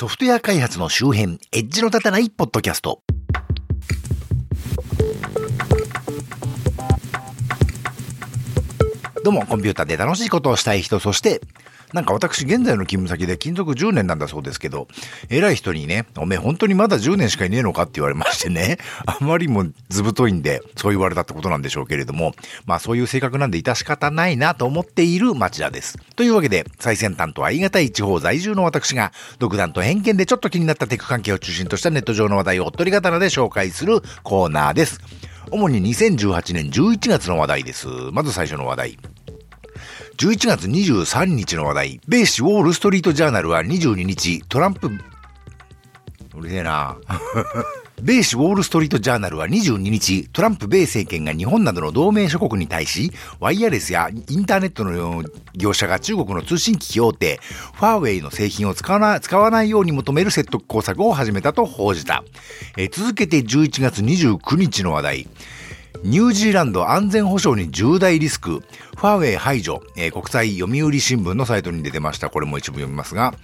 ソフトウェア開発の周辺、エッジの立たないポッドキャスト。どうも、コンピューターで楽しいことをしたい人、そして、なんか私、現在の勤務先で勤続10年なんだそうですけど、偉い人にね、おめえ本当にまだ10年しかいねえのか？って言われましてね、あまりもずぶといんで、そう言われたってことなんでしょうけれども、まあそういう性格なんで致し方ないなと思っている町田です。というわけで、最先端とありがたい地方在住の私が、独断と偏見でちょっと気になったテク関係を中心としたネット上の話題をおっとり刀で紹介するコーナーです。主に2018年11月の話題です。まず最初の話題。11月23日の話題、米紙ウォールストリートジャーナルは22日、トランプ、うるせえな 米紙ウォールストリートジャーナルは22日、トランプ米政権が日本などの同盟諸国に対し、ワイヤレスやインターネットの業者が中国の通信機器大手、ファーウェイの製品を使わな使わないように求める説得工作を始めたと報じた。え続けて11月29日の話題。ニュージーランド安全保障に重大リスク、ファーウェイ排除、えー、国際読売新聞のサイトに出てました。これも一部読みますが、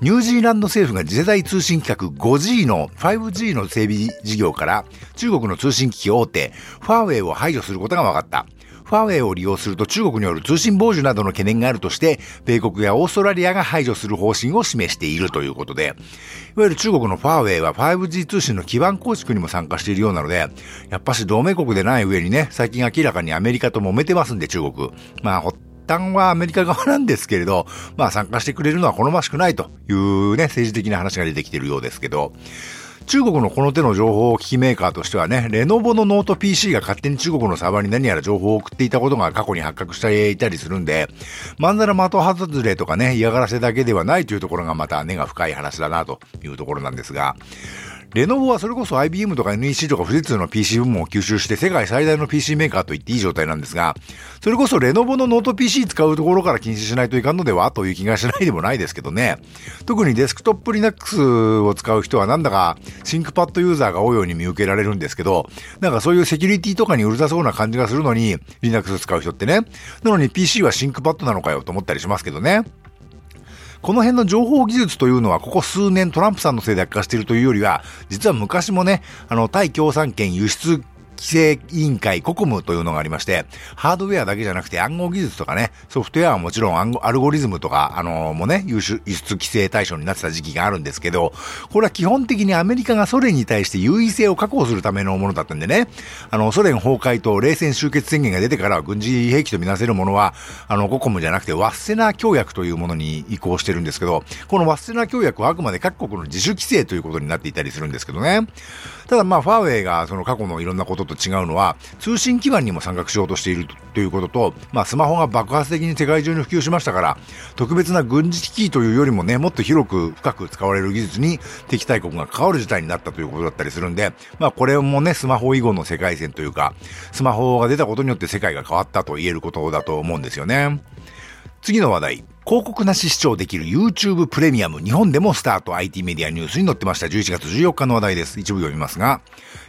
ニュージーランド政府が次世代通信規格 5G の 5G の整備事業から中国の通信機器大手、ファーウェイを排除することが分かった。ファーウェイを利用すると中国による通信傍受などの懸念があるとして、米国やオーストラリアが排除する方針を示しているということで、いわゆる中国のファーウェイは 5G 通信の基盤構築にも参加しているようなので、やっぱし同盟国でない上にね、最近明らかにアメリカと揉めてますんで中国。まあ、発端はアメリカ側なんですけれど、まあ参加してくれるのは好ましくないというね、政治的な話が出てきているようですけど、中国のこの手の情報機器メーカーとしてはね、レノボのノート PC が勝手に中国のサーバーに何やら情報を送っていたことが過去に発覚していたりするんで、まんざら的外れとかね、嫌がらせだけではないというところがまた根が深い話だなというところなんですが、レノボはそれこそ IBM とか NEC とか富士通の PC 部門を吸収して世界最大の PC メーカーと言っていい状態なんですが、それこそレノボのノート PC 使うところから禁止しないといかんのではという気がしないでもないですけどね。特にデスクトップ Linux を使う人はなんだか ThinkPad ユーザーが多いように見受けられるんですけど、なんかそういうセキュリティとかにうるさそうな感じがするのに Linux 使う人ってね。なのに PC は ThinkPad なのかよと思ったりしますけどね。この辺の情報技術というのは、ここ数年トランプさんのせいで悪化しているというよりは、実は昔もね、あの、対共産圏輸出規制委員会ココムというのがありまして、ハードウェアだけじゃなくて暗号技術とかね、ソフトウェアはもちろんアルゴリズムとか、あのー、もね、輸出規制対象になってた時期があるんですけど、これは基本的にアメリカがソ連に対して優位性を確保するためのものだったんでね、あの、ソ連崩壊と冷戦終結宣言が出てから軍事兵器とみなせるものは、あの、ココムじゃなくてワッセナー協約というものに移行してるんですけど、このワッセナー協約はあくまで各国の自主規制ということになっていたりするんですけどね。ただまあ、ファーウェイがその過去のいろんなことと違うのは、通信基盤にも参画しようとしているということと、まあ、スマホが爆発的に世界中に普及しましたから、特別な軍事機器というよりもね、もっと広く深く使われる技術に敵対国が関わる事態になったということだったりするんで、まあ、これもね、スマホ以後の世界線というか、スマホが出たことによって世界が変わったと言えることだと思うんですよね。次の話題。広告なし視聴できる YouTube プレミアム。日本でもスタート。IT メディアニュースに載ってました。11月14日の話題です。一部読みますが、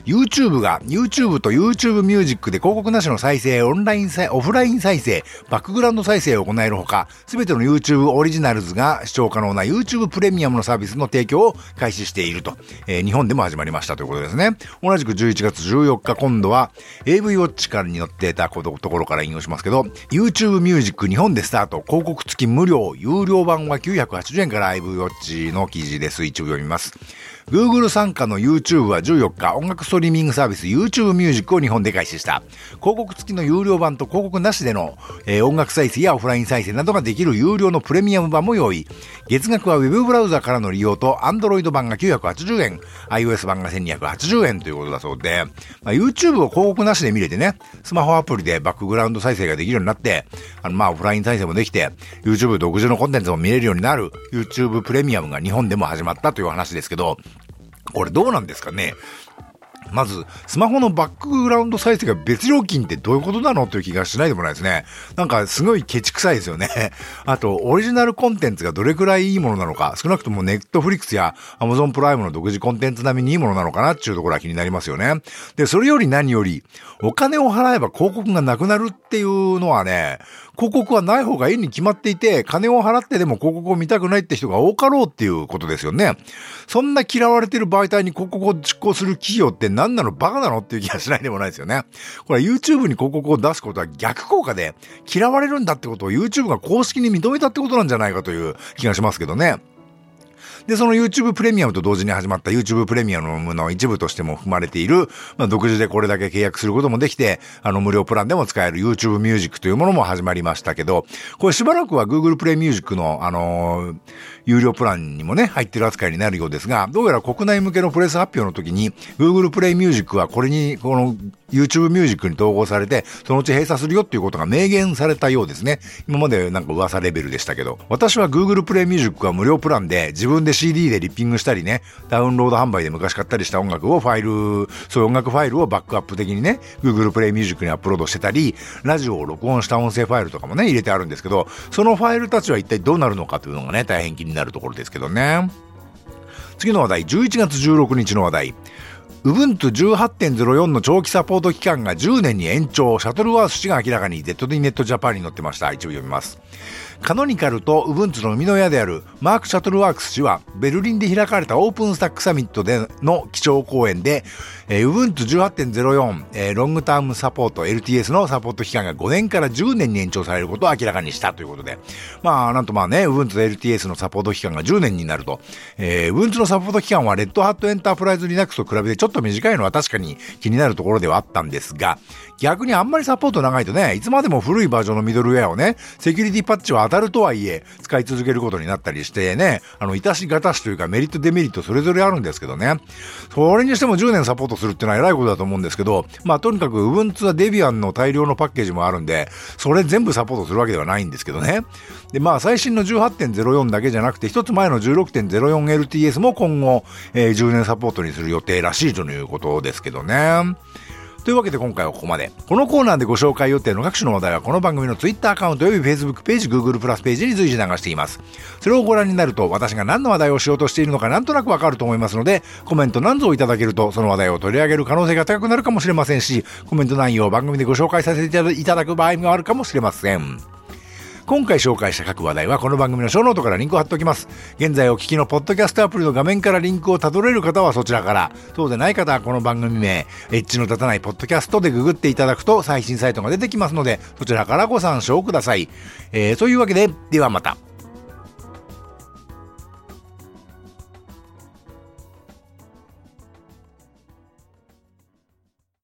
YouTube が YouTube と YouTube ミュージックで広告なしの再生、オンラインオフライン再生、バックグラウンド再生を行えるほか、すべての YouTube オリジナルズが視聴可能な YouTube プレミアムのサービスの提供を開始していると、えー、日本でも始まりましたということですね。同じく11月14日今度は AV ウォッチからに載っていたところから引用しますけど、YouTube ミュージック日本でスタート、広告付き無料、有料版は980円からライブウォッチの記事です。一部読みます。Google 参加の YouTube は14日、音楽ストリーミングサービス YouTube Music を日本で開始した。広告付きの有料版と広告なしでの、えー、音楽再生やオフライン再生などができる有料のプレミアム版も用意。月額は Web ブラウザからの利用と Android 版が980円、iOS 版が1280円ということだそうで、まあ、YouTube を広告なしで見れてね、スマホアプリでバックグラウンド再生ができるようになって、あのまあオフライン再生もできて、YouTube 独自のコンテンツも見れるようになる YouTube プレミアムが日本でも始まったという話ですけど、これどうなんですかね。まず、スマホのバックグラウンド再生が別料金ってどういうことなの？という気がしないでもないですね。なんかすごいケチくさいですよね。あと、オリジナルコンテンツがどれくらいいいものなのか、少なくともネットフリックスやアマゾンプライムの独自コンテンツ並みにいいものなのかなっていうところは気になりますよね。で、それより何より、お金を払えば広告がなくなるっていうのはね、広告はない方がいいに決まっていて、金を払ってでも広告を見たくないって人が多かろうっていうことですよね。そんな嫌われてる媒体に広告を実行する企業って何なのバカなのっていう気がしないでもないですよね。これ YouTube に広告を出すことは逆効果で、嫌われるんだってことを YouTube が公式に認めたってことなんじゃないかという気がしますけどね。で、その YouTube プレミアムと同時に始まった YouTube プレミアムの一部としても含まれている、まあ、独自でこれだけ契約することもできて、あの無料プランでも使える YouTube Music というものも始まりましたけど、これしばらくは Google プレイミュージックの、あのー、有料プランにもね、入ってる扱いになるようですが、どうやら国内向けのプレス発表の時に、Google プレイミュージックはこれに、この YouTube ミュージックに統合されて、そのうち閉鎖するよっていうことが明言されたようですね。今までなんか噂レベルでしたけど。私は Google プレイミュージックは無料プランで、自分で CD でリッピングしたりね、ダウンロード販売で昔買ったりした音楽をファイル、そういう音楽ファイルをバックアップ的にね、Google プレイミュージックにアップロードしてたり、ラジオを録音した音声ファイルとかもね、入れてあるんですけど、そのファイルたちは一体どうなるのかというのがね、大変気になるところですけどね。次の話題、11月16日の話題。Ubuntu 18.04の長期サポート期間が10年に延長、シャトルワース氏が明らかに ZD ネットジャパンに載ってました。一部読みます。カノニカルと Ubuntu の生みの親であるマーク・シャトルワークス氏はベルリンで開かれたオープンスタックサミットでの基調講演で、えー、Ubuntu 18.04、えー、ロングタームサポート LTS のサポート期間が5年から10年に延長されることを明らかにしたということで、まあなんとまあね、Ubuntu LTS のサポート期間が10年になると、えー、Ubuntu のサポート期間はレッドハットエンタープライズ Linux と比べてちょっとょっと短いのは確かに気になるところではあったんですが、逆にあんまりサポート長いとね、いつまでも古いバージョンのミドルウェアをね、セキュリティパッチは当たるとはいえ、使い続けることになったりしてね、あの、いたしがたしというかメリットデメリットそれぞれあるんですけどね。それにしても10年サポートするっていうのは偉いことだと思うんですけど、まあとにかく Ubuntu はデビアンの大量のパッケージもあるんで、それ全部サポートするわけではないんですけどね。で、まあ最新の18.04だけじゃなくて、一つ前の 16.04LTS も今後、えー、10年サポートにする予定らしいということですけどね。というわけで今回はここまで。このコーナーでご紹介予定の各種の話題はこの番組の Twitter アカウント及び Facebook ページ、Google プラスページに随時流しています。それをご覧になると私が何の話題をしようとしているのかなんとなくわかると思いますので、コメント何ぞいただけるとその話題を取り上げる可能性が高くなるかもしれませんし、コメント内容を番組でご紹介させていただく場合もあるかもしれません。今回紹介した各話題はこの番組のショーノートからリンクを貼っておきます。現在お聞きのポッドキャストアプリの画面からリンクをたどれる方はそちらから、そうでない方はこの番組名、エッジの立たないポッドキャストでググっていただくと最新サイトが出てきますので、そちらからご参照ください。えー、というわけで、ではまた。